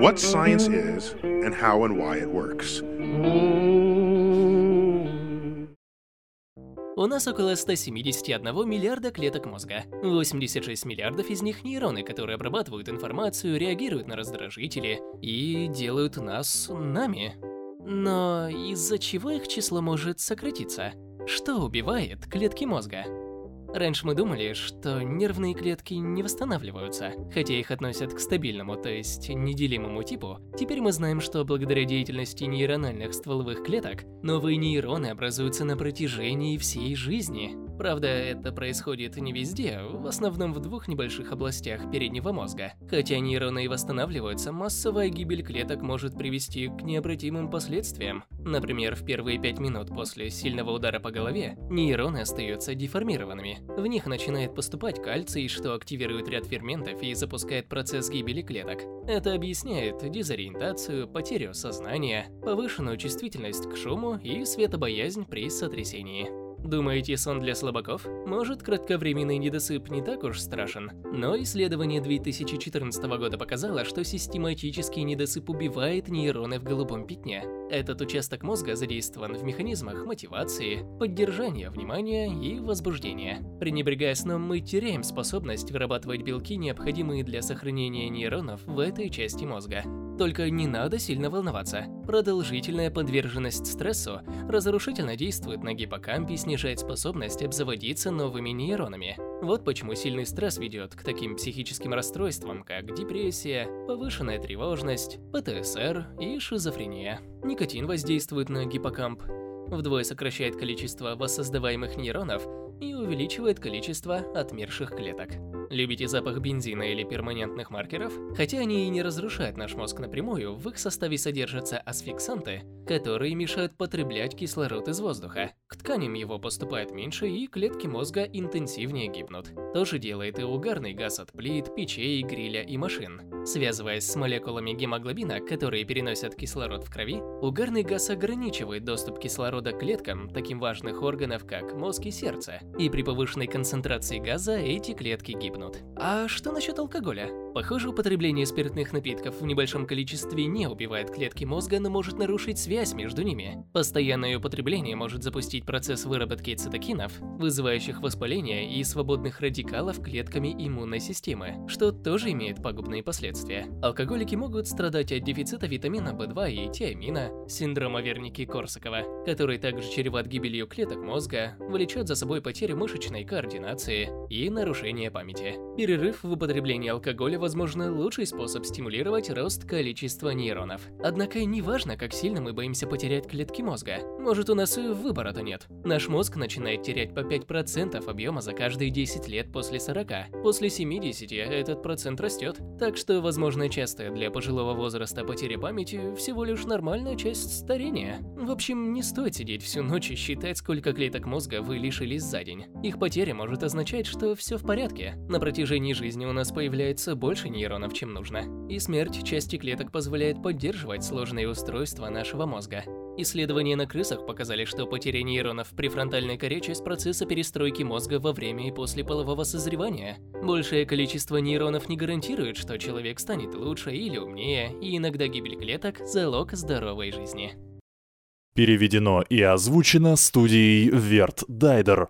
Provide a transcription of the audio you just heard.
what science is and how and why it works. У нас около 171 миллиарда клеток мозга. 86 миллиардов из них нейроны, которые обрабатывают информацию, реагируют на раздражители и делают нас нами. Но из-за чего их число может сократиться? Что убивает клетки мозга? Раньше мы думали, что нервные клетки не восстанавливаются, хотя их относят к стабильному, то есть неделимому типу. Теперь мы знаем, что благодаря деятельности нейрональных стволовых клеток новые нейроны образуются на протяжении всей жизни. Правда, это происходит не везде, в основном в двух небольших областях переднего мозга. Хотя нейроны и восстанавливаются, массовая гибель клеток может привести к необратимым последствиям. Например, в первые пять минут после сильного удара по голове нейроны остаются деформированными. В них начинает поступать кальций, что активирует ряд ферментов и запускает процесс гибели клеток. Это объясняет дезориентацию, потерю сознания, повышенную чувствительность к шуму и светобоязнь при сотрясении. Думаете, сон для слабаков? Может, кратковременный недосып не так уж страшен? Но исследование 2014 года показало, что систематический недосып убивает нейроны в голубом пятне. Этот участок мозга задействован в механизмах мотивации, поддержания внимания и возбуждения. Пренебрегая сном, мы теряем способность вырабатывать белки, необходимые для сохранения нейронов в этой части мозга. Только не надо сильно волноваться. Продолжительная подверженность стрессу разрушительно действует на гиппокамп и снижает способность обзаводиться новыми нейронами. Вот почему сильный стресс ведет к таким психическим расстройствам, как депрессия, повышенная тревожность, ПТСР и шизофрения. Никотин воздействует на гиппокамп, вдвое сокращает количество воссоздаваемых нейронов и увеличивает количество отмерших клеток. Любите запах бензина или перманентных маркеров? Хотя они и не разрушают наш мозг напрямую, в их составе содержатся асфиксанты, которые мешают потреблять кислород из воздуха. К тканям его поступает меньше, и клетки мозга интенсивнее гибнут. То же делает и угарный газ от плит, печей, гриля и машин. Связываясь с молекулами гемоглобина, которые переносят кислород в крови, угарный газ ограничивает доступ кислорода к клеткам таким важных органов, как мозг и сердце. И при повышенной концентрации газа эти клетки гибнут. А что насчет алкоголя? Похоже, употребление спиртных напитков в небольшом количестве не убивает клетки мозга, но может нарушить связь между ними. Постоянное употребление может запустить процесс выработки цитокинов, вызывающих воспаление и свободных радикалов клетками иммунной системы, что тоже имеет пагубные последствия. Алкоголики могут страдать от дефицита витамина В2 и тиамина, синдрома Верники-Корсакова, который также чреват гибелью клеток мозга, влечет за собой потерю мышечной координации и нарушение памяти. Перерыв в употреблении алкоголя, возможно, лучший способ стимулировать рост количества нейронов. Однако не важно, как сильно мы боимся потерять клетки мозга. Может, у нас и выбора-то нет. Наш мозг начинает терять по 5% объема за каждые 10 лет после 40. После 70 этот процент растет. Так что, возможно, частая для пожилого возраста потеря памяти всего лишь нормальная часть старения. В общем, не стоит сидеть всю ночь и считать, сколько клеток мозга вы лишились за день. Их потеря может означать, что все в порядке. На протяжении жизни у нас появляется больше нейронов, чем нужно. И смерть части клеток позволяет поддерживать сложные устройства нашего мозга. Исследования на крысах показали, что потеря нейронов при фронтальной коре – часть процесса перестройки мозга во время и после полового созревания. Большее количество нейронов не гарантирует, что человек станет лучше или умнее, и иногда гибель клеток – залог здоровой жизни. Переведено и озвучено студией Верт Дайдер.